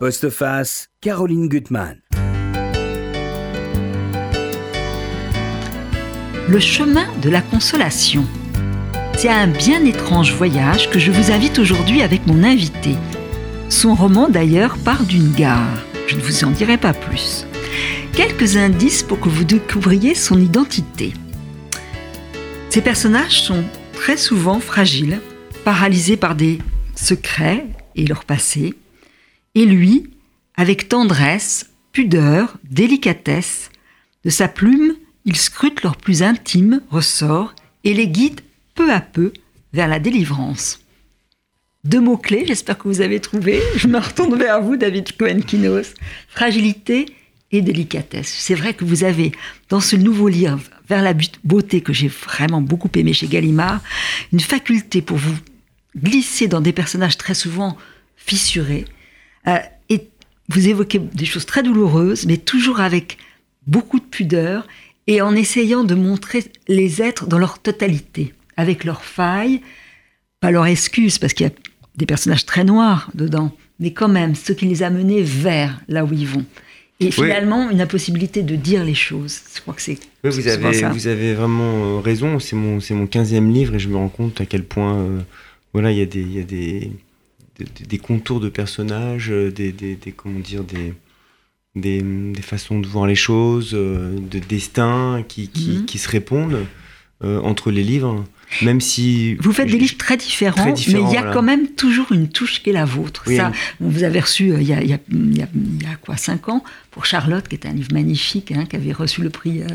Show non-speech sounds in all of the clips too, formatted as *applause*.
Postface, Caroline Gutmann. Le chemin de la consolation. C'est un bien étrange voyage que je vous invite aujourd'hui avec mon invité. Son roman d'ailleurs part d'une gare. Je ne vous en dirai pas plus. Quelques indices pour que vous découvriez son identité. Ces personnages sont très souvent fragiles, paralysés par des secrets et leur passé. Et lui, avec tendresse, pudeur, délicatesse, de sa plume, il scrute leurs plus intimes ressorts et les guide peu à peu vers la délivrance. Deux mots-clés, j'espère que vous avez trouvé. Je me retourne vers vous, David Cohen-Kinos. Fragilité et délicatesse. C'est vrai que vous avez, dans ce nouveau livre, Vers la beauté, que j'ai vraiment beaucoup aimé chez Gallimard, une faculté pour vous glisser dans des personnages très souvent fissurés. Euh, et vous évoquez des choses très douloureuses, mais toujours avec beaucoup de pudeur et en essayant de montrer les êtres dans leur totalité, avec leurs failles, pas leurs excuses, parce qu'il y a des personnages très noirs dedans, mais quand même ce qui les a menés vers là où ils vont. Et finalement, une impossibilité de dire les choses. Je crois que c'est. Oui, vous avez, vous avez vraiment euh, raison. C'est mon, mon 15e livre et je me rends compte à quel point, euh, voilà, il y a des, il y a des, des, contours de personnages, euh, des, des, comment dire, des, des, des, façons de voir les choses, de destin qui, qui, mhm. qui se répondent entre les livres. Même si vous faites des livres très différents, mais il y a quand même toujours une touche qui est la vôtre. Ça, vous avez reçu euh, il y, a, il, y a, il, y a, quoi cinq ans pour Charlotte, qui est un livre magnifique, hein, qui avait reçu le prix euh,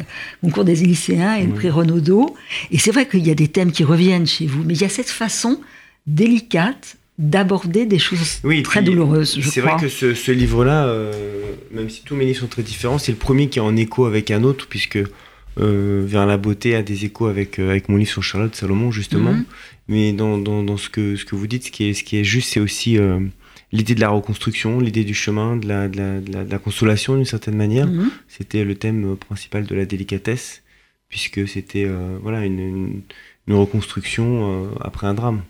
concours des lycéens et le prix Renaudot. Et c'est vrai qu'il y a des thèmes qui reviennent chez vous, mais il y a cette façon délicate d'aborder des choses très douloureuses. C'est vrai que ce, ce livre-là, euh, même si tous mes livres sont très différents, c'est le premier qui est en écho avec un autre, puisque euh, vers la beauté a des échos avec, euh, avec mon livre sur Charlotte Salomon, justement. Mhm. Mais dans, dans, dans, ce, que, ce que vous dites, ce qui est, ce qui est juste, c'est aussi l'idée de la reconstruction, l'idée du chemin, de la, de la, de la, consolation d'une certaine manière. Mhm. C'était le thème principal de la délicatesse, puisque c'était voilà, une, une, reconstruction après un drame.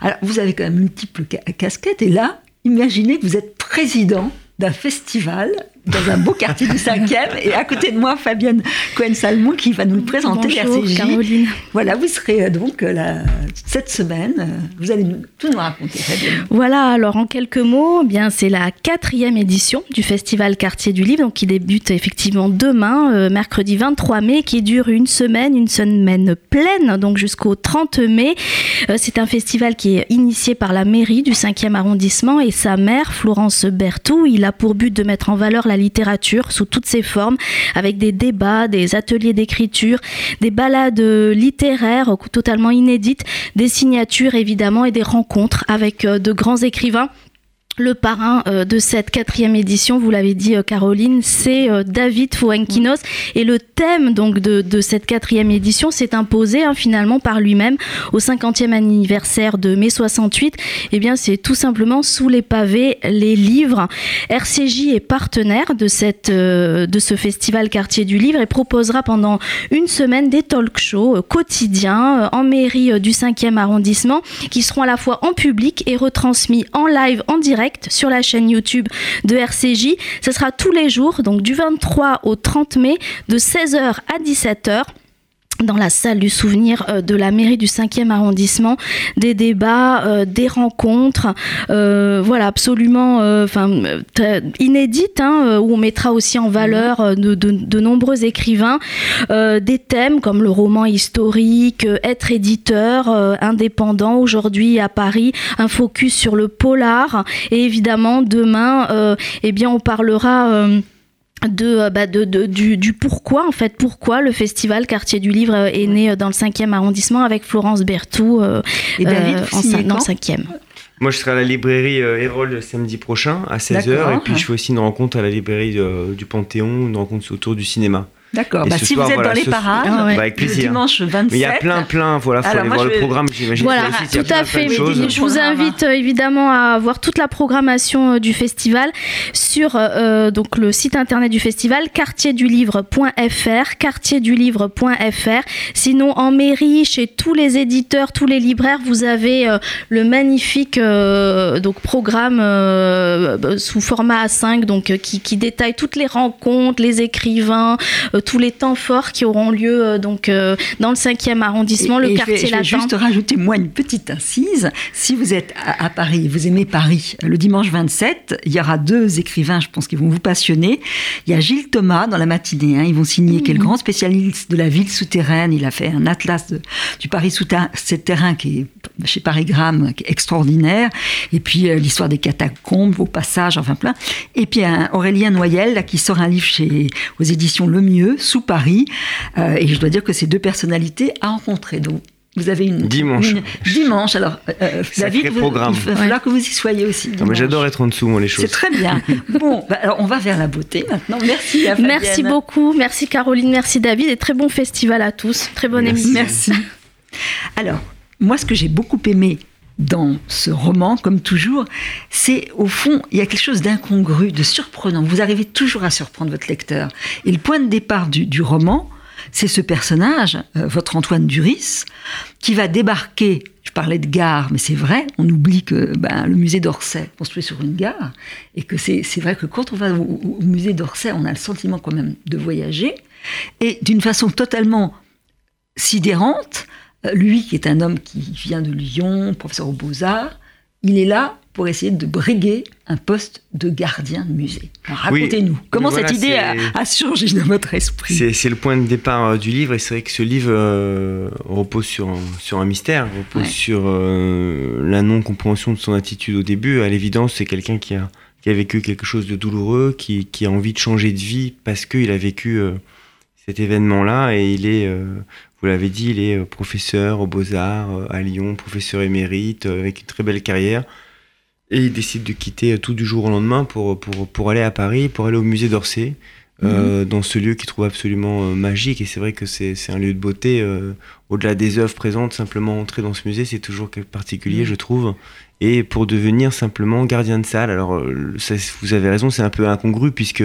Alors, vous avez quand même multiples casquettes, et là, imaginez que vous êtes président d'un festival dans un beau quartier du 5e. Et à côté de moi, Fabienne Cohen-Salmon qui va nous le présenter, Bonjour, Caroline. Voilà, vous serez euh, donc euh, cette semaine. Euh, vous allez tout nous raconter, Fabienne. Voilà, alors en quelques mots, eh bien c'est la quatrième édition du Festival Quartier du Livre, donc qui débute effectivement demain, mercredi 23 mai, qui dure une semaine, une semaine pleine, donc jusqu'au 30 mai. c'est un festival qui est initié par la mairie du 5e arrondissement et sa maire, Florence Bertou. Il a pour but de mettre en valeur la littérature sous toutes ses formes, avec des débats, des ateliers d'écriture, des balades littéraires totalement inédites, des signatures évidemment et des rencontres avec euh, de grands écrivains le parrain euh, de cette quatrième édition, vous l'avez dit euh, Caroline, c'est euh, David Fuenquinos et le thème donc de, cette quatrième édition s'est imposé hein, finalement par lui-même au 50e anniversaire de mai 68. Eh bien, c'est tout simplement sous les pavés les livres. RCJ est partenaire de cette de ce festival Quartier du Livre et proposera pendant une semaine des talk shows quotidiens en mairie du 5e arrondissement qui seront à la fois en public et retransmis en live en direct sur la chaîne YouTube de RCJ. Ce sera tous les jours, donc du 23 au 30 mai, de 16h à 17h dans la salle du souvenir euh, de la mairie du 5e arrondissement, des débats, euh, des rencontres, euh, voilà, absolument inédites, hein, où on mettra aussi en valeur de, de, nombreux écrivains, des thèmes comme le roman historique, être éditeur indépendant aujourd'hui à Paris, un focus sur le polar, et évidemment demain, eh bien, on parlera euh, bah, de, de, du, du, pourquoi en fait pourquoi le festival Quartier du Livre euh, est né euh, dans le 5e arrondissement avec Florence Berthoud et David en, dans le 5e. Moi, je serai à la librairie Hérole samedi prochain à 16h. Et puis, je fais aussi une rencontre à la librairie du Panthéon, une rencontre autour du cinéma. D'accord. Bah, si soir, vous êtes voilà, dans les parades, Ah ouais. Bah, avec le plaisir. dimanche 27. Mais il y a plein, plein, voilà, faut Alors, aller moi, voir le programme, j'imagine. Voilà, le tout à fait. Je vous invite euh, évidemment à voir toute la programmation euh, du festival sur euh, donc le site internet du festival quartierdulivre.fr, quartierdulivre.fr. Sinon en mairie, chez tous les éditeurs, tous les libraires, vous avez euh, le magnifique euh, donc programme euh, sous format A5 donc euh, qui, qui détaille toutes les rencontres, les écrivains, euh, tous les temps forts qui auront lieu euh, donc euh, dans le 5e arrondissement, Et- le et je quartier vais, je vais latin. juste rajouter moi une petite incise. Si vous êtes à, à Paris, vous aimez Paris, le dimanche 27, il y aura deux écrivains, je pense, qui vont vous passionner. Il y a Gilles Thomas dans la matinée. hein, ils vont signer, est le grand spécialiste de la ville souterraine. Il a fait un atlas de- du Paris souterrain qui est chez Parigramme, qui est extraordinaire. Et puis euh, l'histoire des catacombes, vos passages, enfin plein. Et puis un Aurélien Noyel là, qui sort un livre chez aux éditions Le Mieux, sous Paris. Euh, et je dois dire que c'est deux personnalités à rencontrer. Donc vous avez une Dimanche. une- dimanche. Alors euh, David, vous- programme. il va falloir que vous y soyez aussi. Ah, mais. J'adore être en dessous, moi, les choses. C'est très bien. *laughs* Bon, bah, alors on va vers la beauté maintenant. Merci. à Fabienne. Merci beaucoup, merci Caroline, merci David et très bon festival à tous. Très bonne Merci. émission. Merci. Alors, moi, ce que j'ai beaucoup aimé dans ce roman, comme toujours, c'est au fond, il y a quelque chose d'incongru, de surprenant. Vous arrivez toujours à surprendre votre lecteur. Et le point de départ du, roman, c'est ce personnage, euh, votre Antoine Duris, qui va débarquer. Je parlais de gare, mais c'est vrai, on oublie que ben, le musée d'Orsay est construit sur une gare, et que c'est vrai que quand on va au, au- musée d'Orsay, on a le sentiment quand même de voyager, et d'une façon totalement sidérante, lui qui est un homme qui vient de Lyon, professeur aux beaux-arts, il est là pour essayer de briguer un poste de gardien de musée. Oui, Racontez-nous, comment voilà, cette idée a, a surgi dans votre esprit? C'est le point de départ euh, du livre, et c'est vrai que ce livre euh, repose sur un, sur un mystère, repose Ouais. sur euh, la non-compréhension de son attitude au début. À l'évidence, c'est quelqu'un qui a, qui a vécu quelque chose de douloureux, qui, qui a envie de changer de vie parce qu'il a vécu euh, cet événement-là, et il est, vous l'avez dit, il est euh, professeur aux Beaux-Arts euh, à Lyon, professeur émérite, euh, avec une très belle carrière. Et il décide de quitter tout du jour au lendemain pour, pour, pour aller à Paris, pour aller au musée d'Orsay, euh, dans ce lieu qu'il trouve absolument magique. Et c'est vrai que c'est c'est un lieu de beauté. euh, Au-delà des œuvres présentes, simplement entrer dans ce musée, c'est toujours quelque particulier, Mhm. je trouve. Et pour devenir simplement gardien de salle, alors ça, vous avez raison, c'est un peu incongru puisque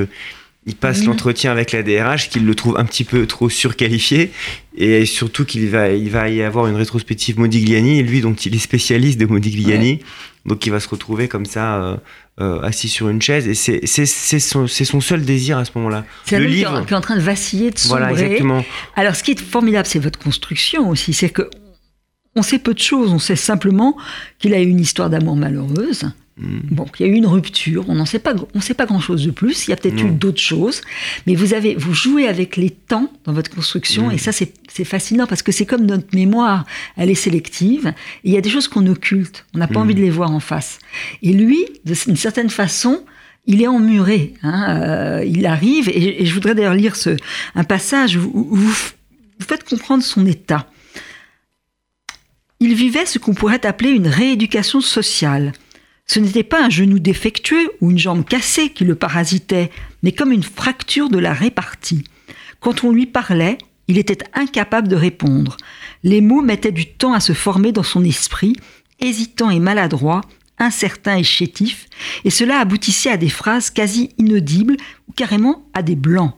il passe l'entretien avec la DRH, qu'il le trouve un petit peu trop surqualifié, et surtout qu'il va, il va y avoir une rétrospective Modigliani, et lui, donc il est spécialiste de Modigliani, donc il va se retrouver comme ça, euh, euh, assis sur une chaise, et c'est son, son seul désir à ce moment-là. C'est un Le livre. qui est en train de vaciller, de sombrer. Voilà, exactement. Alors, ce qui est formidable, c'est votre construction aussi. C'est que on sait peu de choses. On sait simplement qu'il a eu une histoire d'amour malheureuse. Mm. Bon, qu'il y a eu une rupture. On n'en sait pas. On sait pas grand-chose de plus. Il y a peut-être eu d'autres choses. Mais vous avez, vous jouez avec les temps dans votre construction, Mm. et ça, c'est fascinant parce que c'est comme notre mémoire. Elle est sélective. Et il y a des choses qu'on occulte. On n'a pas Mm. envie de les voir en face. Et lui, d'une certaine façon. Il est emmuré. hein, euh, il arrive, et, et je voudrais d'ailleurs lire ce, un passage où, où vous, vous faites comprendre son état. Il vivait ce qu'on pourrait appeler une rééducation sociale. Ce n'était pas un genou défectueux ou une jambe cassée qui le parasitait, mais comme une fracture de la répartie. Quand on lui parlait, il était incapable de répondre. Les mots mettaient du temps à se former dans son esprit, hésitant et maladroit, incertain et chétif, et cela aboutissait à des phrases quasi inaudibles ou carrément à des blancs.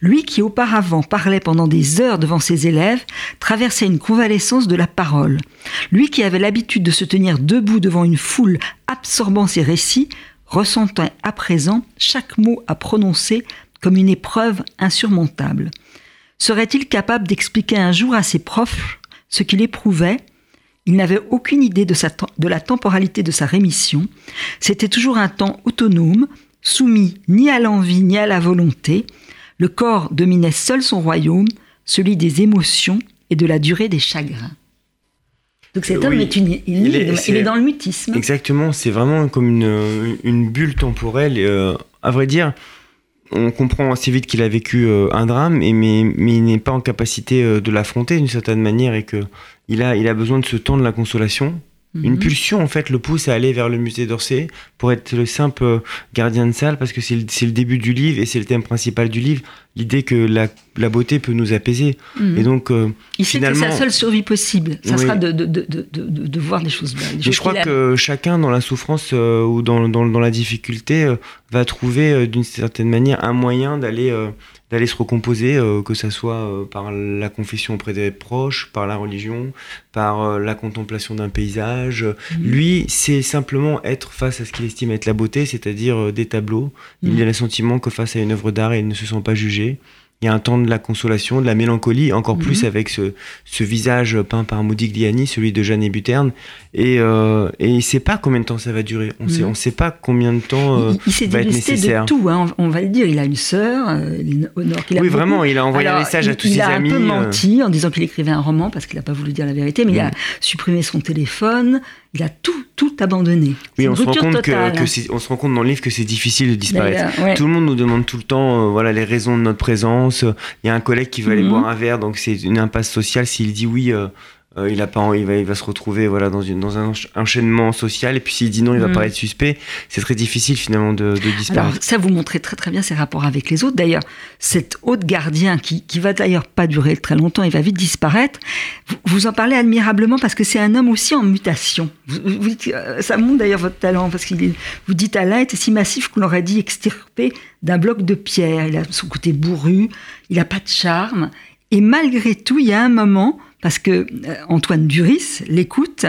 Lui qui auparavant parlait pendant des heures devant ses élèves traversait une convalescence de la parole. Lui qui avait l'habitude de se tenir debout devant une foule absorbant ses récits ressentait à présent chaque mot à prononcer comme une épreuve insurmontable. Serait-il capable d'expliquer un jour à ses profs ce qu'il éprouvait? Il n'avait aucune idée de, de la temporalité de sa rémission. C'était toujours un temps autonome, soumis ni à l'envie ni à la volonté. Le corps dominait seul son royaume, celui des émotions et de la durée des chagrins. Donc cet homme Oui. est une Il est- énigme, il c'est- est dans le mutisme. Exactement, c'est vraiment comme une, une bulle temporelle. et, euh, à vrai dire, on comprend assez vite qu'il a vécu euh, un drame, et, mais, mais il n'est pas en capacité euh, de l'affronter d'une certaine manière et que il a, il a besoin de ce temps de la consolation. Une Mhm. pulsion, en fait, le pousse à aller vers le musée d'Orsay pour être le simple gardien de salle parce que c'est le, c'est le début du livre et c'est le thème principal du livre. l'idée que la, la, beauté peut nous apaiser. Mhm. Et donc, euh, il sait finalement, que sa seule survie possible, ça Oui. sera de, de, de, de, voir des choses belles. je crois que chacun dans la souffrance euh, ou dans, dans, dans la difficulté euh, va trouver euh, d'une certaine manière un moyen d'aller d'aller se recomposer, euh, que ça soit euh, par la confession auprès des proches, par la religion, par euh, la contemplation d'un paysage. Mhm. Lui, c'est simplement être face à ce qu'il estime être la beauté, c'est-à-dire euh, des tableaux. Il Mhm. a le sentiment que face à une œuvre d'art, il ne se sent pas jugé. Il y a un temps de la consolation, de la mélancolie, encore Mhm. plus avec ce, ce visage peint par Modigliani, celui de Jeanne Buterne. Et, euh, et il ne sait pas combien de temps ça va durer. On Mhm. ne sait pas combien de temps euh, il, il s'est va être nécessaire. de tout, hein, on va le dire. Il a une sœur, euh, Honor, qu'il Oui, beaucoup. vraiment, il a envoyé un message à il- tous il ses a amis. un peu euh, menti en disant qu'il écrivait un roman parce qu'il n'a pas voulu dire la vérité, mais il a Mm. supprimé son téléphone, il a tout, tout abandonné. Oui, on se, rend compte que, on se rend compte dans le livre que c'est difficile de disparaître. Ouais. Tout le monde nous demande tout le temps euh, voilà, les raisons de notre présence. Il y a un collègue qui veut aller Mhm. boire un verre, donc c'est une impasse sociale. S'il dit oui, euh, euh, il, a pas, il, va, il va se retrouver voilà, dans, une, dans un encha- enchaînement social. Et puis s'il dit non, il va Mhm. paraître suspect. C'est très difficile finalement de, de Alors disparaître. ça vous montrez très très bien ses rapports avec les autres. D'ailleurs, cet hôte gardien qui, qui va d'ailleurs pas durer très longtemps, il va vite disparaître. Vous, vous en parlez admirablement parce que c'est un homme aussi en mutation. Vous- vous dites, euh, ça montre d'ailleurs votre talent parce qu'il vous dites Alain est si massif qu'on l'aurait dit extirpé d'un bloc de pierre. Il a son côté bourru, il a pas de charme. Et malgré tout, il y a un moment, parce que euh, Antoine Duris l'écoute,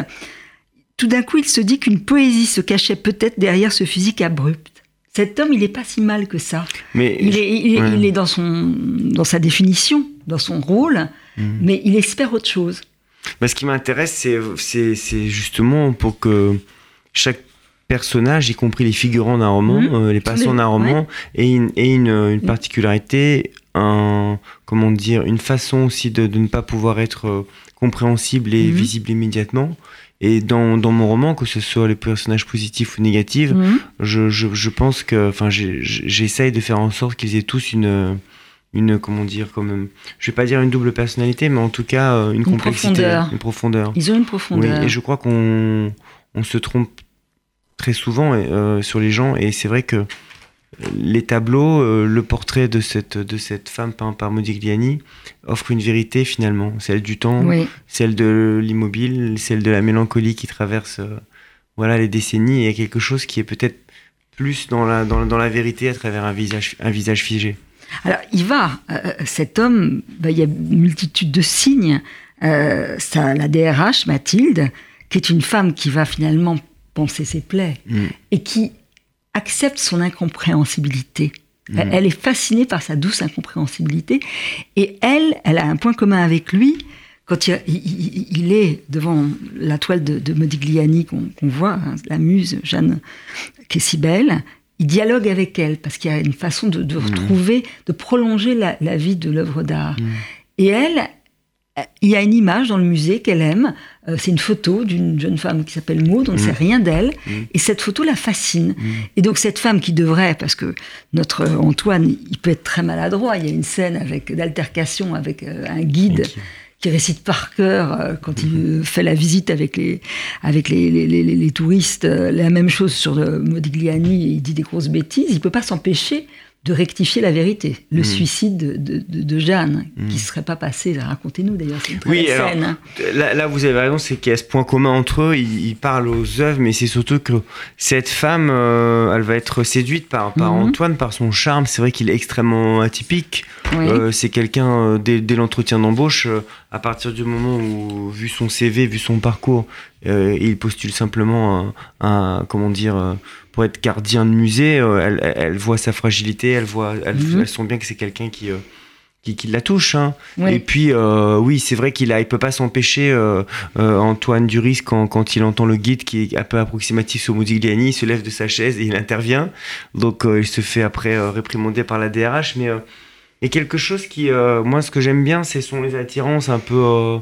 tout d'un coup, il se dit qu'une poésie se cachait peut-être derrière ce physique abrupt. Cet homme, il n'est pas si mal que ça. Mais Il est, il est- ouais. il est dans, son, dans sa définition, dans son rôle, Mhm. mais il espère autre chose. Bah, ce qui m'intéresse, c'est, justement pour que chaque personnage, y compris les figurants d'un roman, Mhm. euh, les passants d'un roman, ait une, ait une, une Mhm. particularité, un, comment dire, une façon aussi de, de ne pas pouvoir être euh, compréhensible et Mhm. visible immédiatement. Et dans, dans mon roman, que ce soit les personnages positifs ou négatifs, Mhm. je, je, je pense que, enfin, j'essaye de faire en sorte qu'ils aient tous une, une, comment dire, comme, je vais pas dire une double personnalité, mais en tout cas euh, une, complexité, profondeur. une profondeur. Ils ont une Oui, profondeur. et je crois qu'on on se trompe très souvent euh, sur les gens, et c'est vrai que les tableaux, euh, le portrait de cette, de cette femme peint par Modigliani offre une vérité finalement, celle du temps, Oui. celle de l'immobile, celle de la mélancolie qui traverse euh, voilà, les décennies, et il y a quelque chose qui est peut-être plus dans la, dans, dans la vérité à travers un visage, un visage figé. Alors, il va, euh, cet homme, bah, il y a une multitude de signes. Ça, la DRH, Mathilde, qui est une femme qui va finalement penser ses plaies Mm. et qui accepte son incompréhensibilité. Elle, Mm. elle est fascinée par sa douce incompréhensibilité. Et elle, elle a un point commun avec lui. Quand il, il- il- il est devant la toile de, de Modigliani qu'on voit, hein, la muse Jeanne, qui est si belle, il dialogue avec elle parce qu'il y a une façon de, de retrouver, de prolonger la, la vie de l'œuvre d'art. Mm. Et elle, il y a une image dans le musée qu'elle aime. euh, c'est une photo d'une jeune femme qui s'appelle Maud, on ne sait rien d'elle. Mm. Et cette photo la fascine. Mm. Et donc cette femme qui devrait, parce que notre Antoine, il peut être très maladroit. Il y a une scène avec d'altercation avec euh, un guide qui récite par cœur euh, quand il euh, fait la visite avec les, avec les, les, les- les touristes, la même chose sur Modigliani, il dit des grosses bêtises, il peut pas s'empêcher de rectifier la vérité. Le Mm. suicide de, de- Jeanne, Mm. qui ne serait pas passé, racontez-nous d'ailleurs, c'est une très Oui, alors, scène. hein. Là, là, vous avez raison, c'est qu'il y a ce point commun entre eux. Ils, ils parlent aux œuvres, mais c'est surtout que cette femme, euh, elle va être séduite par, par Mhm. Antoine, par son charme. C'est vrai qu'il est extrêmement atypique. Oui. Euh, c'est quelqu'un, euh, dès, dès l'entretien d'embauche, à partir du moment où, vu son CV, vu son parcours, euh, il postule simplement un, un- comment dire, euh, pour être gardien de musée, euh, elle, voit sa fragilité, elle voit, elle, Mhm. elle sent bien que c'est quelqu'un qui, qui, qui la touche. Hein. Oui. Et puis, euh, oui, c'est vrai qu'il a, il peut pas s'empêcher, euh, euh, Antoine Duris, quand, quand il entend le guide qui est un peu approximatif sur Modigliani, il se lève de sa chaise et il intervient. Donc, il se fait après réprimander par la DRH. Mais a quelque chose qui, euh, moi, ce que j'aime bien, ce sont les attirances un peu, euh,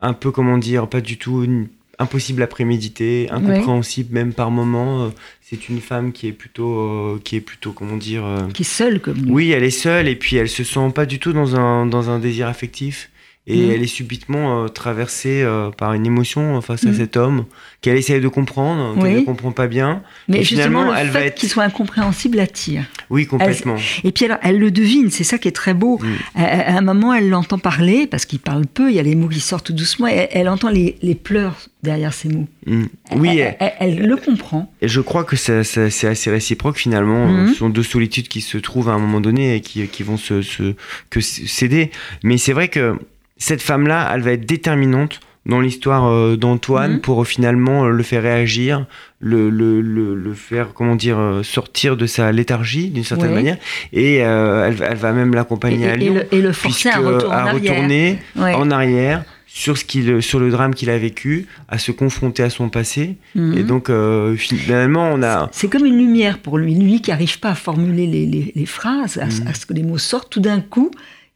un peu, comment dire, pas du tout une- impossible à préméditer, incompréhensible même par moments. Euh, C'est une femme qui est plutôt, euh, qui est plutôt, comment dire. euh, Qui est seul comme nous. oui, elle est seule et puis elle se sent pas du tout dans un, dans un désir affectif. Et Mhm. elle est subitement euh, traversée euh, par une émotion face à Mhm. cet homme qu'elle essaye de comprendre, qu'elle Oui. ne comprend pas bien. Mais Et finalement, le elle va être- qu'il soit incompréhensible attire. Oui, complètement. Et puis alors, elle le devine, c'est ça qui est très beau. Mm. À, un moment, elle l'entend parler, parce qu'il parle peu, il y a les mots qui sortent tout doucement, et elle, entend les, les pleurs derrière ces mots. Mm. Oui, elle, elle- elle le comprend. Et je crois que c'est assez réciproque finalement. Ce sont deux solitudes qui se trouvent à un moment donné et qui, qui vont se, se- que céder. Mais c'est vrai que cette femme-là, elle va être déterminante dans l'histoire euh, d'Antoine Mhm. pour euh, finalement euh, le faire réagir, le, le, le, le faire, comment dire, sortir de sa léthargie d'une certaine manière. Et euh, elle, va- elle va même l'accompagner à et Lyon. le, et le forcer à, retourner en arrière sur, ce qu'il, sur le drame qu'il a vécu, à se confronter à son passé. Mhm. Et donc, euh, finalement, on a. C'est comme une lumière pour lui. Lui qui n'arrive pas à formuler les, les- les phrases, à, Mhm. à ce que les mots sortent, tout d'un coup,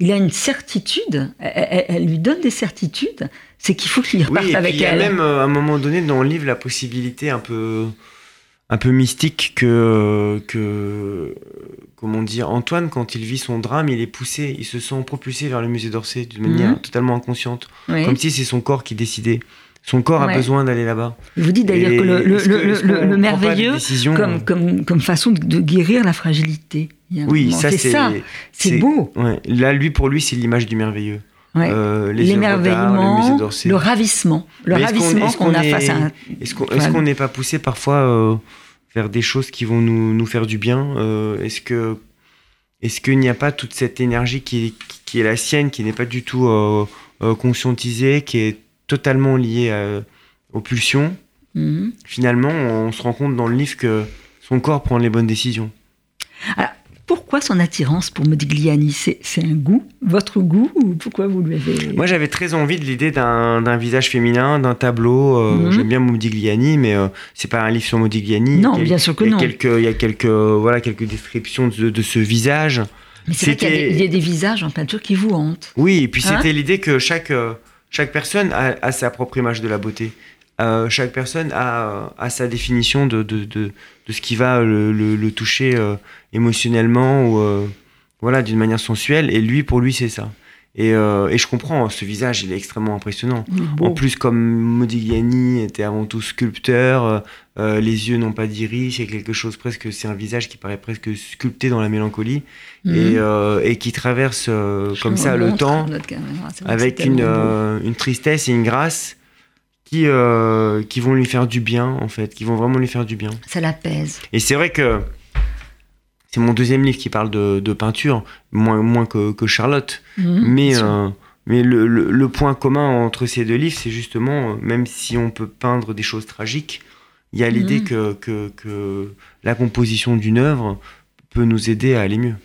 il a une certitude. Elle, elle- elle lui donne des certitudes. C'est qu'il faut qu'il Oui, reparte puis avec il y a elle. même euh, à un moment donné dans le livre la possibilité un peu, un peu mystique que, que, comment dire, Antoine, quand il vit son drame, il est poussé, il se sent propulsé vers le musée d'Orsay d'une manière Mhm. totalement inconsciente, Oui. comme si c'est son corps qui décidait. Son corps Ouais. a besoin d'aller là-bas. Je vous dis d'ailleurs que le, que- merveilleux, euh, comme, comme, comme façon de guérir la fragilité? Oui, ça c'est ça. C'est beau. Ouais. Là, lui, pour lui, c'est l'image du merveilleux. Ouais. Euh, le L'émerveillement, le ravissement. Le Mais est-ce qu'on- ravissement qu'on a est- face à un. Est-ce qu'on n'est pas poussé parfois euh, vers des choses qui vont nous, nous faire du bien Euh, Est-ce que est-ce qu'il n'y a pas toute cette énergie qui est, qui est la sienne, qui n'est pas du tout euh, conscientisée, qui est totalement liée à- aux pulsions? Mhm. Finalement, on se rend compte dans le livre que son corps prend les bonnes décisions. Pourquoi son attirance pour Modigliani C'est un goût Votre goût Ou pourquoi vous lui avez. Moi, j'avais très envie de l'idée d'un visage féminin, d'un tableau. euh, Mhm. J'aime bien Modigliani, mais euh, c'est pas un livre sur Modigliani. Non, Il bien sûr que il non. Quelques, il y a quelques, voilà, quelques descriptions de, de ce visage. Mais c'est vrai qu'il y, a des visages en peinture qui vous hantent. Oui, et puis Hein c'était l'idée que chaque, euh, chaque personne a, a sa propre image de la beauté. Euh, chaque personne a, a sa définition de, de, de, de ce qui va le, le- le toucher euh, émotionnellement ou euh, voilà, d'une manière sensuelle. Et lui, pour lui, c'est ça. Et, et je comprends, ce visage, il est extrêmement impressionnant. Beau. En plus, comme Modigliani était avant tout sculpteur, les yeux n'ont pas d'iris, c'est quelque chose presque, c'est un visage qui paraît presque sculpté dans la mélancolie Mhm. et, et qui traverse comme ça le temps avec une, une tristesse et une grâce qui, euh, qui vont lui faire du bien, en fait, qui vont vraiment lui faire du bien. Ça l'apaise. Et c'est vrai que c'est mon deuxième livre qui parle de, de peinture, moins, moins que, que Charlotte. Mhm, mais euh, mais le, le- le point commun entre ces deux livres, c'est justement, euh, même si on peut peindre des choses tragiques, il y a l'idée Mhm. que, que, que la composition d'une œuvre peut nous aider à aller mieux.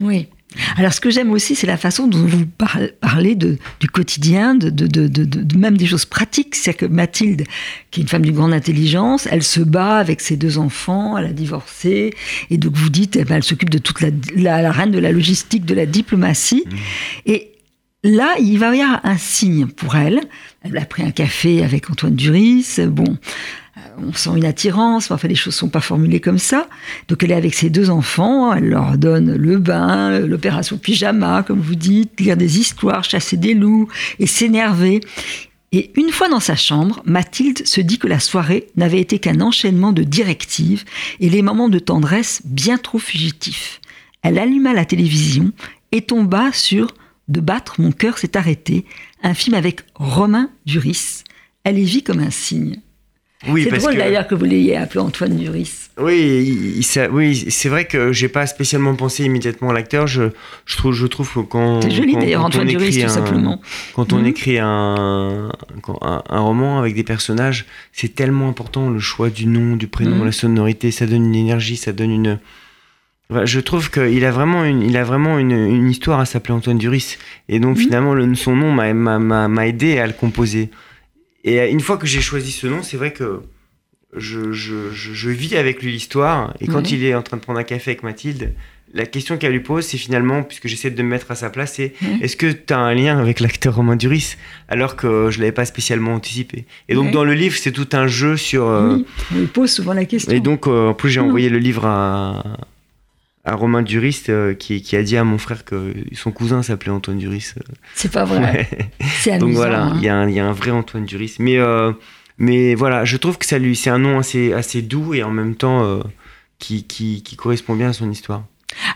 Oui. Alors, ce que j'aime aussi, c'est la façon dont vous par- parlez de, du quotidien, de, même des choses pratiques. C'est-à-dire que Mathilde, qui est une femme d'une grande intelligence, elle se bat avec ses deux enfants, elle a divorcé, et donc vous dites, eh ben, elle s'occupe de toute la, la, la reine de la logistique, de la diplomatie. Et là, il va y avoir un signe pour elle. Elle a pris un café avec Antoine Duris. Bon, on sent une attirance. Enfin, les choses sont pas formulées comme ça. Donc, elle est avec ses deux enfants. Elle leur donne le bain, l'opération pyjama, comme vous dites, lire des histoires, chasser des loups et s'énerver. Et une fois dans sa chambre, Mathilde se dit que la soirée n'avait été qu'un enchaînement de directives et les moments de tendresse bien trop fugitifs. Elle alluma la télévision et tomba sur De battre, mon cœur s'est arrêté, un film avec Romain Duris. Elle y vit comme un signe. Oui, c'est drôle que- d'ailleurs que vous l'ayez appelé Antoine Duris. Oui, il- il- ça- oui, c'est vrai que j'ai pas spécialement pensé immédiatement à l'acteur. Je, je trouve, je trouve que quand C'est joli quand- d'ailleurs, Antoine Duris, écrit tout un- simplement. Quand on Mhm. écrit un, un, un roman avec des personnages, c'est tellement important le choix du nom, du prénom, Mhm. la sonorité. Ça donne une énergie, ça donne une. Je trouve qu'il a vraiment une, il a vraiment une, une histoire à s'appeler Antoine Duris. Et donc Mhm. finalement, le, son nom m'a aidé à le composer. Et euh, une fois que j'ai choisi ce nom, c'est vrai que je, je, je, je vis avec lui l'histoire. Et quand Mhm. il est en train de prendre un café avec Mathilde, la question qu'elle lui pose, c'est finalement, puisque j'essaie de me mettre à sa place, c'est Mhm. est-ce que tu as un lien avec l'acteur Romain Duris Alors que je l'avais pas spécialement anticipé? Et donc Ouais. dans le livre, c'est tout un jeu sur. euh, Oui, on lui pose souvent la question. Et donc, euh, en plus, j'ai envoyé le livre à, à Romain Duris euh, qui, qui, a dit à mon frère que son cousin s'appelait Antoine Duris. C'est pas vrai. *laughs* C'est amusant. Donc voilà, hein. il y, a un- il y a un vrai Antoine Duris. Mais, euh, mais voilà, je trouve que ça lui, c'est un nom assez, assez doux et en même temps euh, qui, qui, qui correspond bien à son histoire.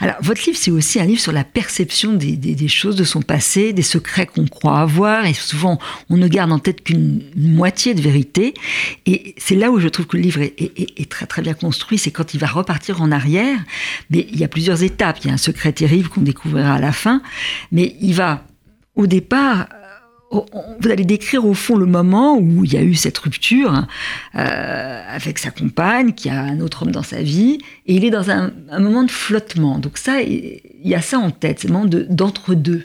Alors, votre livre, c'est aussi un livre sur la perception des, choses de son passé, des secrets qu'on croit avoir, et souvent, on ne garde en tête qu'une une moitié de vérité. Et c'est là où je trouve que le livre est, très très bien construit, c'est quand il va repartir en arrière. Mais il y a plusieurs étapes. Il y a un secret terrible qu'on découvrira à la fin, mais il va, au départ, vous allez décrire au fond le moment où il y a eu cette rupture euh, avec sa compagne, qui a un autre homme dans sa vie, et il est dans un, un moment de flottement. Donc ça, il y a ça en tête, c'est moment de- d'entre-deux.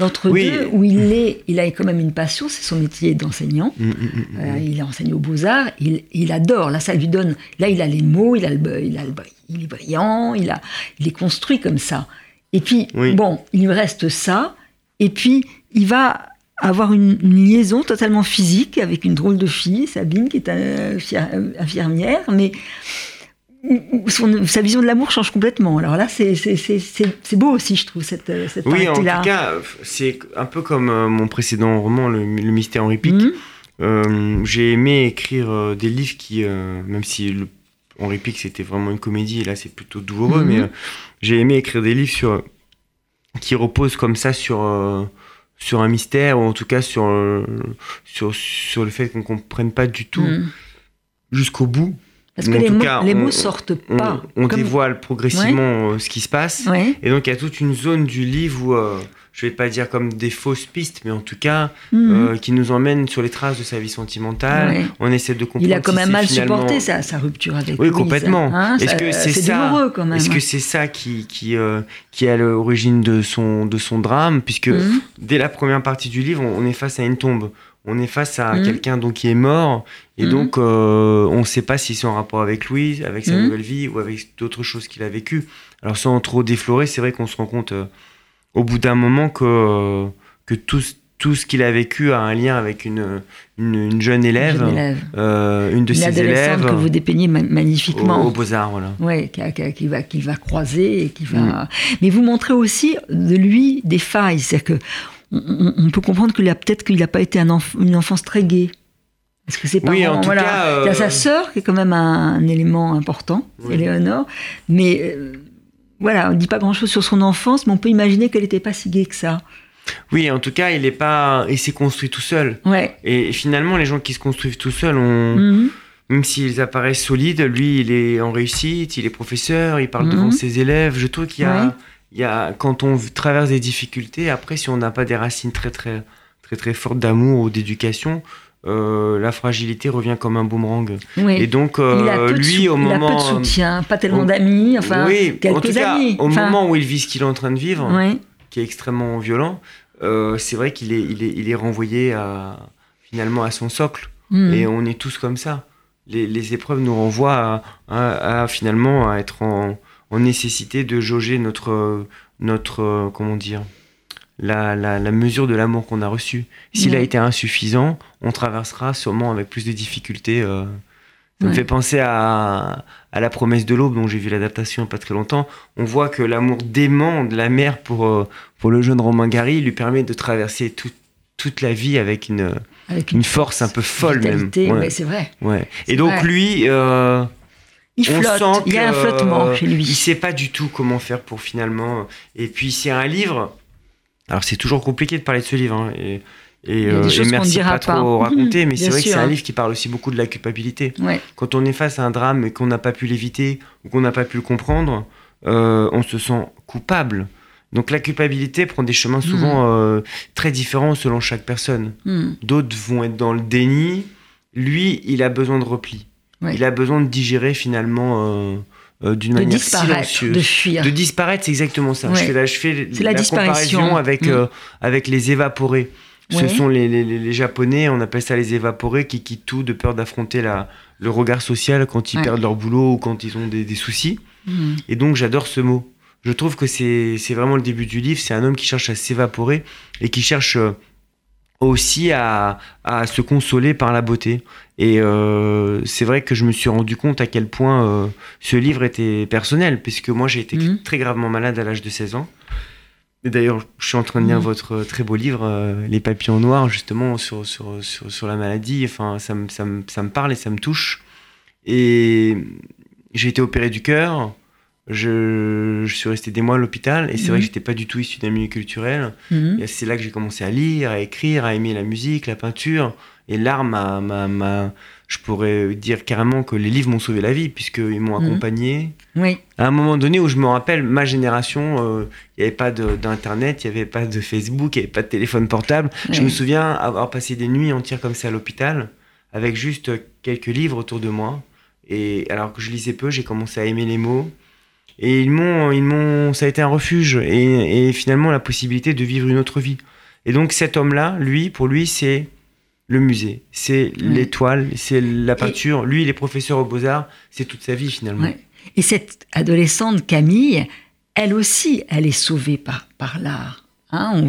D'entre-deux, Oui. où il est, il a quand même une passion, c'est son métier d'enseignant. Mm, mm, mm, Euh, il enseigne aux beaux-arts, il, il adore, là ça lui donne, là il a les mots, il, a le, il, a le- il est brillant, il, a, il est construit comme ça. Et puis, Oui. bon, il lui reste ça, et puis il va avoir une, une liaison totalement physique avec une drôle de fille, Sabine, qui est infirmière, mais son- sa vision de l'amour change complètement. Alors là, c'est beau aussi, je trouve, cette, euh, cette Oui, en tout cas, c'est un peu comme euh, mon précédent roman, Le, Le mystère Henri Pic. Mhm. Euh, j'ai aimé écrire des livres qui, euh, même si le, Henri Pic c'était vraiment une comédie, et là c'est plutôt douloureux, Mhm. mais euh, j'ai aimé écrire des livres sur, qui reposent comme ça sur, euh, sur un mystère, ou en tout cas sur, euh, sur, sur le fait qu'on comprenne pas du tout Mhm. jusqu'au bout. Parce que en les, tout mots, cas, les on- mots sortent pas. on Comme- dévoile progressivement euh, ce qui se passe. Ouais. Et donc il y a toute une zone du livre où, euh, je vais pas dire comme des fausses pistes, mais en tout cas, Mhm. euh, qui nous emmène sur les traces de sa vie sentimentale. Ouais. On essaie de comprendre. Il a quand même mal finalement- supporté sa, sa rupture avec Oui, Louise, complètement. hein, Est-ce que c'est ça. Est-ce que c'est ça qui, qui, euh, qui est à l'origine de son, de son drame Puisque Mhm. dès la première partie du livre, on, on est face à une tombe. On est face à Mhm. quelqu'un donc qui est mort. Et donc, euh, on ne sait pas si c'est en rapport avec Louise, avec sa nouvelle vie ou avec d'autres choses qu'il a vécues. Alors, sans trop déflorer, c'est vrai qu'on se rend compte euh, au bout d'un moment que, que tout, ce- tout ce qu'il a vécu a un lien avec une, une, une jeune élève, Jeune élève. euh, une de Une ses élèves que vous dépeignez ma- au, magnifiquement. au Beaux-Arts. Voilà. Ouais, qui, va, qui va croiser et qui va. Mm. Mais vous montrez aussi de lui des failles, c'est-à-dire que on, peut comprendre qu'il a peut-être qu'il n'a pas été un enf- une enfance très gaie. Parce que ses parents, Oui, en tout voilà. cas, euh, Il y a sa sœur qui est quand même un, un élément important, Oui. Éléonore. Mais euh, voilà, on ne dit pas grand-chose sur son enfance, mais on peut imaginer qu'elle n'était pas si gaie que ça. Oui, en tout cas, il est pas, il s'est construit tout seul. Ouais. Et finalement, les gens qui se construisent tout seuls, ont, Mhm. même s'ils apparaissent solides, lui, il est en réussite, il est professeur, il parle Mhm. devant ses élèves. Je trouve qu'il y a, Ouais. il y a, quand on traverse des difficultés, après, si on n'a pas des racines très, très, très, très fortes d'amour ou d'éducation, euh, la fragilité revient comme un boomerang. Oui. Et donc, euh, lui, au il a peu moment, de soutien, pas tellement d'amis, enfin oui, quelques en tout cas, amis. au Enfin, moment où il vit ce qu'il est en train de vivre, qui est extrêmement violent, euh, c'est vrai qu'il est, il est, il est renvoyé à, finalement à son socle. Mhm. Et on est tous comme ça. Les, les épreuves nous renvoient à, à- à, finalement à être en, en nécessité de jauger notre, notre euh, comment dire, la, la, la mesure de l'amour qu'on a reçu. S'il a été insuffisant, on traversera sûrement avec plus de difficultés. euh. Ça me fait penser à, à La promesse de l'aube, dont j'ai vu l'adaptation il y a pas très longtemps. On voit que l'amour dément de la mère pour, euh, pour le jeune Romain Gary lui permet de traverser tout- toute la vie avec une, Avec une force un peu folle même. vitalité, Ouais. ouais, c'est vrai. Ouais. Et donc vrai. lui, euh, Il on flotte, sent il y a un flottement euh, chez lui. Il sait pas du tout comment faire pour finalement. Et puis c'est un livre. Alors c'est toujours compliqué de parler de ce livre. hein, et et, euh, et merci dira pas trop pas. raconter, mais *laughs* c'est vrai que c'est un livre qui parle aussi beaucoup de la culpabilité. Ouais. Quand on est face à un drame et qu'on n'a pas pu l'éviter ou qu'on n'a pas pu le comprendre, euh, on se sent coupable. Donc la culpabilité prend des chemins souvent euh, très différents selon chaque personne. Hmm. D'autres vont être dans le déni. Lui, il a besoin de repli. Ouais. Il a besoin de digérer finalement euh, d'une De manière disparaître, silencieuse. de fuir. De disparaître, c'est exactement ça. Ouais. Je fais la, je fais la disparition. comparaison avec, Mm. euh, avec les évaporés. Ce Ouais. sont les, les- Japonais, on appelle ça les évaporés, qui quittent tout de peur d'affronter la- le regard social quand ils Ouais. perdent leur boulot ou quand ils ont des, des soucis. Hmm. Et donc j'adore ce mot. Je trouve que c'est c'est vraiment le début du livre. C'est un homme qui cherche à s'évaporer et qui cherche euh, aussi à, à, se consoler par la beauté. Et euh, c'est vrai que je me suis rendu compte à quel point euh, ce livre était personnel, puisque moi j'ai été Mhm. très gravement malade à l'âge de 16 ans. Et d'ailleurs, je suis en train de lire Mhm. votre très beau livre, euh, Les papillons noirs, justement, sur, sur, sur, sur la maladie. Enfin, ça me, ça, me, ça me parle et ça me touche. Et j'ai été opéré du cœur. Je, je suis resté des mois à l'hôpital. Et c'est vrai Mhm. que j'étais pas du tout issu d'un milieu culturel. Mhm. Et c'est là que j'ai commencé à lire, à écrire, à aimer la musique, la peinture. Et l'art m'a, je pourrais dire carrément que les livres m'ont sauvé la vie, puisqu'ils m'ont Mhm. accompagné. Oui. À un moment donné où je me rappelle, ma génération, euh, il n'y avait pas d'internet, il n'y avait pas de Facebook, il n'y avait pas de téléphone portable. Je me souviens avoir passé des nuits entières comme ça à l'hôpital, avec juste quelques livres autour de moi. Et alors que je lisais peu, j'ai commencé à aimer les mots. Et ils m'ont, ils m'ont, ça a été un refuge et, et finalement la possibilité de vivre une autre vie. Et donc cet homme-là, lui, pour lui, c'est le musée, c'est l'étoile, c'est la peinture. Lui, il est professeur aux beaux-arts, c'est toute sa vie finalement. Et cette adolescente Camille, elle aussi, elle est sauvée par, par l'art. Hein,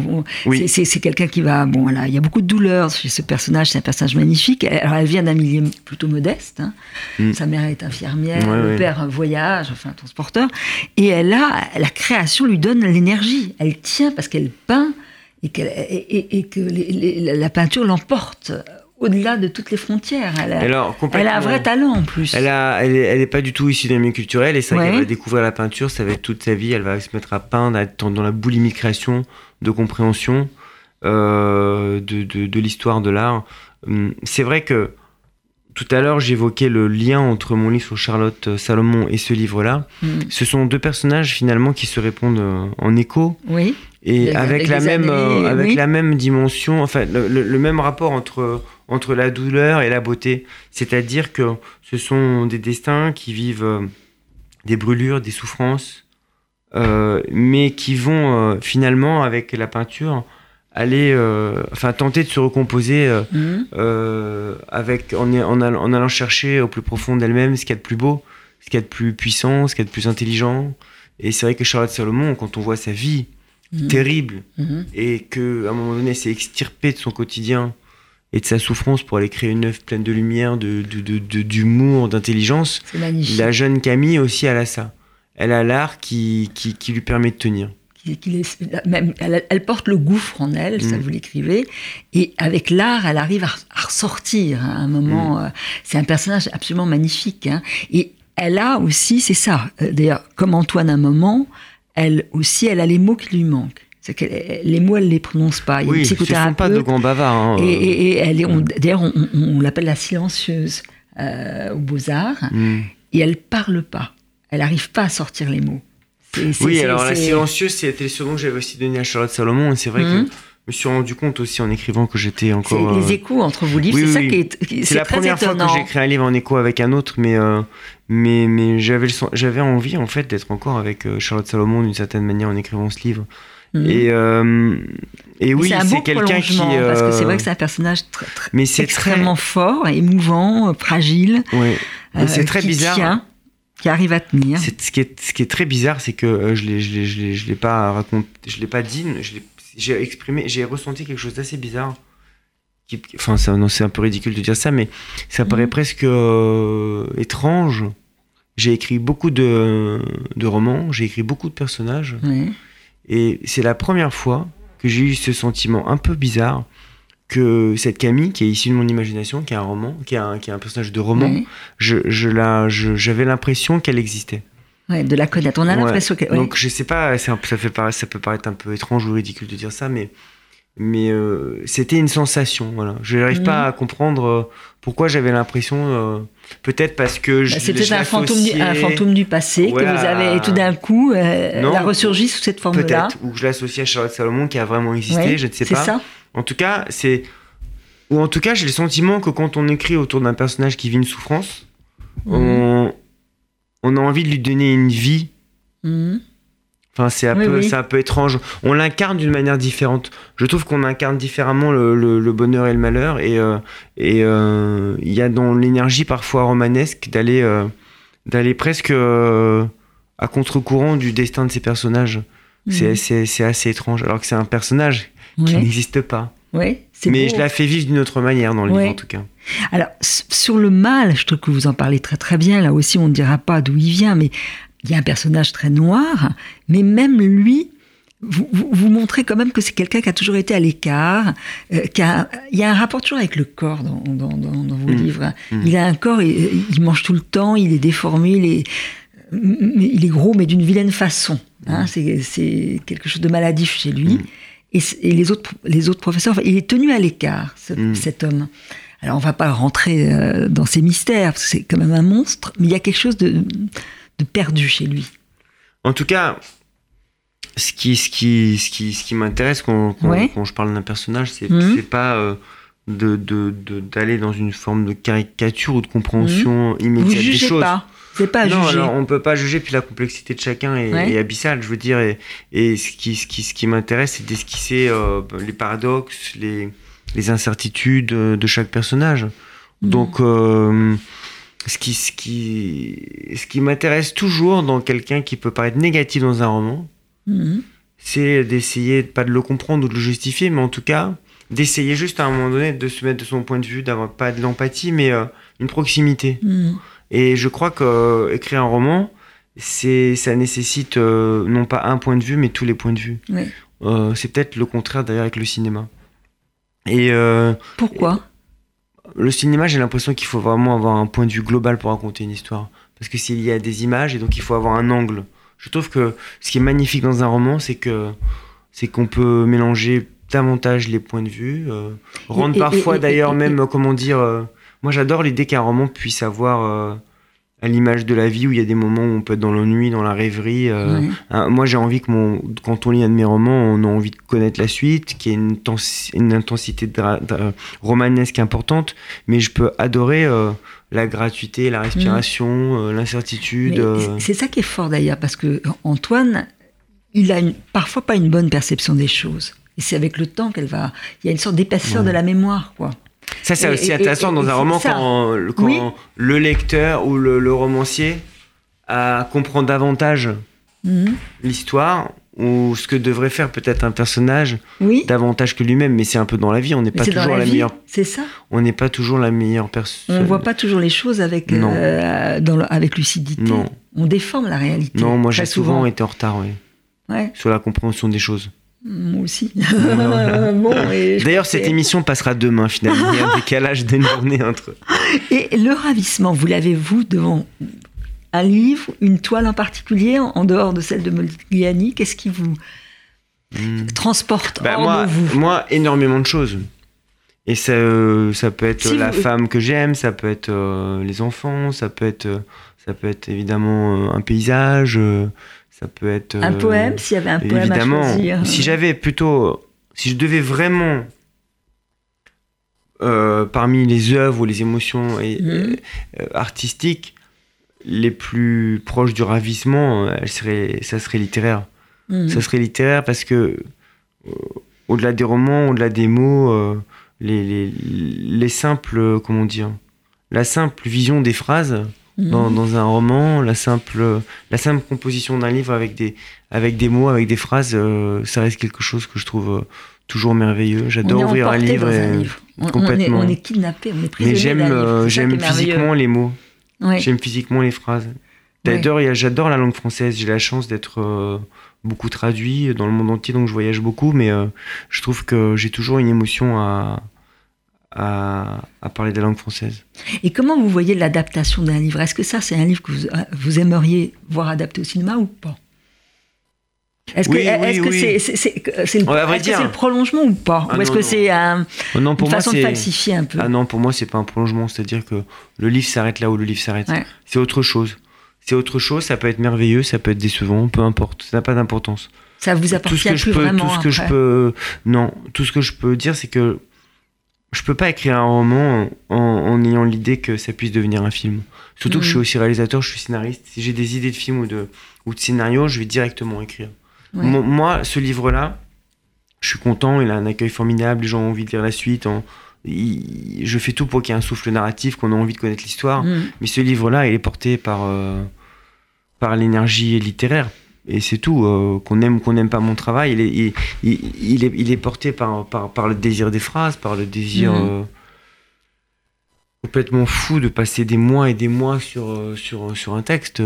Oui. c'est- quelqu'un qui va. Bon, voilà, il y a beaucoup de douleur chez ce personnage. C'est un personnage magnifique. Alors, elle vient d'un milieu plutôt modeste. hein. Mm. Sa mère est infirmière, Ouais, le ouais. père voyage, enfin transporteur. Et elle a la création lui donne l'énergie. Elle tient parce qu'elle peint et, qu'elle- et- et- et que les- les- la peinture l'emporte au-delà de toutes les frontières. Elle a, Alors, elle a un vrai talent en plus. Elle, a, elle, est, elle est pas du tout issue d'un milieu culturel et ça Ouais. qu'elle va découvrir la peinture, ça va être toute sa vie. Elle va se mettre à peindre, à être dans la boulimie de création, de compréhension euh, de, de, de l'histoire de l'art. Hum, C'est vrai que tout à l'heure j'évoquais le lien entre mon livre sur Charlotte Salomon et ce livre-là. Mm. Ce sont deux personnages finalement qui se répondent euh, en écho Oui. et Avec- la même euh, avec oui. la même dimension enfin le, le- le même rapport entre entre la douleur et la beauté c'est-à-dire que ce sont des destins qui vivent des brûlures des souffrances mais qui vont euh, finalement avec la peinture aller euh, enfin tenter de se recomposer euh, euh, avec en, en, allant, en allant chercher au plus profond d'elle-même ce qu'il y a de plus beau, ce qu'il y a de plus puissant, ce qu'il y a de plus intelligent. Et c'est vrai que Charlotte Salomon, quand on voit sa vie Mhm. terrible Mhm. et que à un moment donné, c'est extirpé de son quotidien et de sa souffrance pour aller créer une œuvre pleine de lumière, de d'humour, d'intelligence, la jeune Camille aussi, elle a ça. Elle a l'art qui, qui, qui lui permet de tenir. Même, elle, elle porte le gouffre en elle, ça Mm. vous l'écrivez, et avec l'art, elle arrive à, à ressortir hein, à un moment. euh, c'est un personnage absolument magnifique. hein. et elle a aussi, c'est ça, euh, d'ailleurs, comme Antoine à un moment, elle aussi, elle a les mots qui lui manquent. C'est les mots, elle les prononce pas. Il Oui, ne pas de grands bavards. hein. Et, et- et elle est, on- d'ailleurs, on, on- on l'appelle la silencieuse euh, aux Beaux-Arts, Mm. et elle parle pas. Elle n'arrive pas à sortir les mots. Oui, alors la silencieuse, c'était le surnom que j'avais aussi donné à Charlotte Salomon. Et c'est vrai Mhm. que je me suis rendu compte aussi en écrivant que j'étais encore. euh, les échos entre vos livres, oui, c'est ça oui, qui est, C'est la très première étonnant. fois que j'écris un livre en écho avec un autre, mais, euh, mais, mais j'avais, j'avais envie en fait d'être encore avec euh, Charlotte Salomon d'une certaine manière en écrivant ce livre. Mhm. Et, euh, et oui, c'est quelqu'un qui. parce que c'est euh, vrai que c'est un personnage très, très- mais c'est extrêmement fort, émouvant, euh, fragile. Euh, c'est très bizarre. tient, qui arrive à tenir. C'est, ce, qui est, ce qui est très bizarre, c'est que euh, je l'ai, je l'ai, je l'ai, je l'ai pas raconté, je l'ai pas dit, je l'ai, j'ai exprimé, j'ai ressenti quelque chose d'assez bizarre. Qui, enfin, ça, non, c'est un peu ridicule de dire ça, mais ça paraît Mhm. presque euh, étrange. J'ai écrit beaucoup de, de romans, j'ai écrit beaucoup de personnages, et c'est la première fois que j'ai eu ce sentiment un peu bizarre que cette Camille, qui est issue de mon imagination, qui est un roman, qui est un, qui est un personnage de roman, Ouais. je, je la, j'avais l'impression qu'elle existait. Ouais, de la connaître. On a Ouais. l'impression que. Donc je sais pas, ça, fait para- ça peut paraître un peu étrange ou ridicule de dire ça, mais, mais euh, c'était une sensation. Voilà. Je n'arrive Mhm. pas à comprendre euh, pourquoi j'avais l'impression. euh, Peut-être parce que je. Bah, peut-être un fantôme, du, un fantôme du passé Voilà. que vous avez, et tout d'un coup, euh, Non. elle a ressurgi sous cette forme-là. Peut-être, ou que je l'associe à Charlotte Salomon qui a vraiment existé, Ouais, je ne sais c'est pas. ça. En tout cas, c'est. Ou en tout cas, j'ai le sentiment que quand on écrit autour d'un personnage qui vit une souffrance, Mhm. on, on a envie de lui donner une vie Mhm. Enfin, c'est un, Oui, peu, oui. c'est un peu étrange. On l'incarne d'une manière différente. Je trouve qu'on incarne différemment le, le- le bonheur et le malheur. Et euh, et, euh, il y a dans l'énergie parfois romanesque d'aller euh, d'aller presque à contre-courant du destin de ces personnages. C'est, Mhm. c'est assez étrange. Alors que c'est un personnage qui Ouais. n'existe pas. C'est Mais beau. je la fais vivre d'une autre manière dans le Ouais. livre, en tout cas. Alors, sur le mal, je trouve que vous en parlez très très bien. Là aussi, on ne dira pas d'où il vient, mais il y a un personnage très noir. Mais même lui, vous, vous, vous montrez quand même que c'est quelqu'un qui a toujours été à l'écart. euh, qui a- il y a un rapport toujours avec le corps dans, dans, dans, dans vos Mm. livres. Mm. Il a un corps, il, il mange tout le temps, il est déformé, il est, mais il est gros, mais d'une vilaine façon. Hein, c'est, c'est quelque chose de maladif chez lui. Mm. Et, les, autres, les autres professeurs, enfin, il est tenu à l'écart, ce- Mm. cet homme. Alors, on va pas rentrer euh, dans ses mystères, parce que c'est quand même un monstre, mais il y a quelque chose de, de perdu chez lui. En tout cas, ce qui, ce qui, ce qui, ce qui m'intéresse quand, quand, Ouais. quand je parle d'un personnage, c'est c'est pas euh, de de- de- d'aller dans une forme de caricature ou de compréhension Vous immédiate des jugez choses. pas. C'est pas à non, juger. on peut pas juger, puis la complexité de chacun est, Ouais. est abyssale, je veux dire. Et, et ce qui, ce qui, ce qui m'intéresse, c'est d'esquisser euh, les paradoxes, les, les incertitudes euh, de chaque personnage. Mhm. Donc, euh, ce qui, ce qui, ce qui m'intéresse toujours dans quelqu'un qui peut paraître négatif dans un roman, Mhm. c'est d'essayer, pas de le comprendre ou de le justifier, mais en tout cas, d'essayer juste à un moment donné de se mettre de son point de vue, d'avoir pas de l'empathie, mais euh, une proximité. Mhm. Et je crois que euh, écrire un roman, c'est, ça nécessite euh, non pas un point de vue, mais tous les points de vue. Euh, c'est peut-être le contraire d'ailleurs avec le cinéma. Et euh, Pourquoi? le cinéma, j'ai l'impression qu'il faut vraiment avoir un point de vue global pour raconter une histoire. Parce que s'il y a des images, et donc il faut avoir un angle. Je trouve que ce qui est magnifique dans un roman, c'est que c'est qu'on peut mélanger davantage les points de vue, rendre et- parfois et- d'ailleurs même, comment dire, moi j'adore l'idée qu'un roman puisse avoir euh, à l'image de la vie où il y a des moments où on peut être dans l'ennui, dans la rêverie. euh. Hein, moi, j'ai envie que mon, quand on lit un de mes romans, on a envie de connaître la suite, qu'il y ait une, intensi- une intensité dra- dra- romanesque importante, mais je peux adorer euh, la gratuité, la respiration, euh, l'incertitude. C'est- C'est ça qui est fort d'ailleurs, parce que Antoine, il a une- parfois pas une bonne perception des choses. Et c'est avec le temps qu'elle va. Il y a une sorte d'épaisseur Ouais. de la mémoire, quoi. Ça, c'est aussi intéressant et- dans et un roman ça. quand, quand Oui. le lecteur ou le, le romancier a, comprend davantage Mhm. l'histoire ou ce que devrait faire peut-être un personnage Oui. davantage que lui-même. Mais c'est un peu dans la vie, on n'est pas toujours la meilleure. c'est ça. On n'est pas toujours la meilleure personne. On voit pas toujours les choses avec, euh, dans le- avec lucidité. Non. On déforme la réalité. Non, moi j'ai souvent été en retard, oui, Ouais, sur la compréhension des choses. Moi aussi. *laughs* *laughs* Bon, D'ailleurs, cette que- émission passera demain finalement. Il y a un décalage d'une journée entre. *laughs* Et le ravissement, vous l'avez vous devant un livre, une toile en particulier, en en dehors de celle de Modigliani Qu'est-ce qui vous Hmm. transporte Bah, hors moi, vous moi, énormément de choses. Et ça, euh, ça peut être Si la vous- femme que j'aime, ça peut être euh, les enfants, ça peut être, euh, ça peut être évidemment euh, un paysage, ça peut être Un euh, poème, s'il y avait un poème évidemment. à choisir. Si j'avais plutôt, si je devais vraiment euh, parmi les œuvres ou les émotions et- Mhm. euh, artistiques les plus proches du ravissement, seraient, ça serait littéraire. Mhm. Ça serait littéraire parce que, euh, au-delà des romans, au-delà des mots, euh, les, les, les simples, comment dire, la simple vision des phrases. Dans, dans un roman, la simple, la simple composition d'un livre avec des, avec des mots, avec des phrases, euh, ça reste quelque chose que je trouve euh, toujours merveilleux. J'adore ouvrir un livre. et- un livre. On, on est, complètement. on est kidnappé, on est prisonnier Mais j'aime, euh, j'aime physiquement les mots. Ouais. J'aime physiquement les phrases. A- j'adore la langue française. J'ai la chance d'être euh, beaucoup traduit dans le monde entier, donc je voyage beaucoup. Mais je trouve que j'ai toujours une émotion à, à, à parler de la langue française. Et comment vous voyez l'adaptation d'un livre? Est-ce que ça, c'est un livre que vous, euh, vous aimeriez voir adapté au cinéma ou pas? Est-ce que Oui, est-ce oui, que oui. c'est le, Ouais, prolongement ou pas? Ah Ou est-ce que c'est un- Oh une moi, façon de falsifier un peu? Ah non, pour moi, c'est pas un prolongement. C'est-à-dire que le livre s'arrête là où le livre s'arrête. Ouais. C'est autre chose. C'est autre chose. Ça peut être merveilleux, ça peut être décevant, peu importe. Ça n'a pas d'importance. Ça vous tout appartient ce que je plus peux, vraiment tout ce que je peux, non, tout ce que je peux dire, c'est que je peux pas écrire un roman en, en ayant l'idée que ça puisse devenir un film. Surtout que je suis Mhm. aussi réalisateur, je suis scénariste. Si j'ai des idées de film ou de ou de scénario, je vais directement écrire. Ouais. Moi, ce livre-là, je suis content. Il a un accueil formidable. Les gens ont envie de lire la suite. en- il- je fais tout pour qu'il y ait un souffle narratif, qu'on ait envie de connaître l'histoire. Mm. Mais ce livre-là, il est porté par, euh, par l'énergie littéraire. Et c'est tout. euh, qu'on aime ou qu'on n'aime pas mon travail, il est, il, est, il est porté par, par, par le désir des phrases, par le désir Mhm. euh, complètement fou de passer des mois et des mois sur, euh, sur, sur un texte.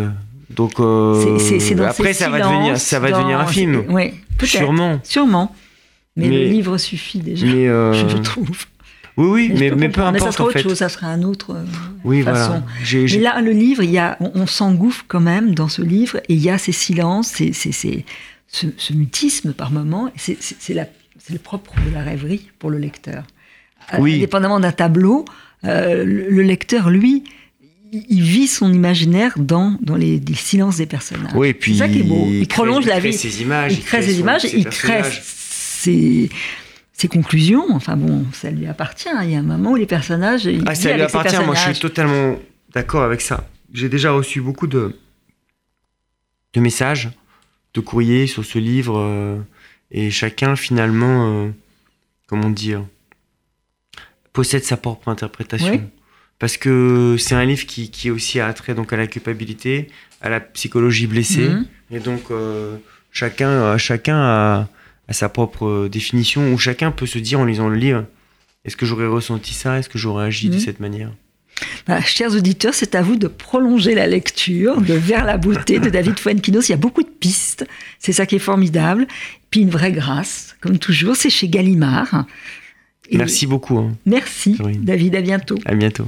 Donc euh, dans après, ça va devenir, ça va dans- devenir un film, Oui, sûrement. Sûrement. Mais, Mais- le livre suffit déjà, Mais je, je trouve. Oui, oui, mais, peux mais peu importe ça sera en autre fait. chose, ça sera un autre. euh, Oui, façon. voilà. J'ai- Mais là, le livre, il y a, on, on s'engouffre quand même dans ce livre et il y a ces silences, ces- ces- ces- ce, ce mutisme par moment. C'est c'est- c'est la- c'est le propre de la rêverie pour le lecteur. Oui. Indépendamment d'un tableau, euh, le, le lecteur, lui, il vit son imaginaire dans, dans les, les silences des personnages. Oui, et puis c'est ça qui est beau. Il, prolonge la crée vie. ses images, il crée ses images, il crée ses, ses conclusions. Enfin bon, ça lui appartient. Il y a un moment où les personnages. il Ah, ça lui appartient, moi je suis totalement d'accord avec ça. J'ai déjà reçu beaucoup de, de messages, de courriers sur ce livre, euh, et chacun finalement, euh, comment dire, possède sa propre interprétation. Oui. Parce que c'est un livre qui, qui est aussi attrait donc à la culpabilité, à la psychologie blessée, Mhm. et donc euh, chacun, euh, chacun a, a sa propre euh, définition, où chacun peut se dire en lisant le livre, est-ce que j'aurais ressenti ça, est-ce que j'aurais agi de Mhm. cette manière? Voilà, chers auditeurs, c'est à vous de prolonger la lecture de *laughs* Vers la beauté de David Fuenquinos. Il y a beaucoup de pistes, c'est ça qui est formidable. Puis une vraie grâce, comme toujours, c'est chez Gallimard. Et Merci beaucoup, hein. Merci. David, à bientôt. à bientôt.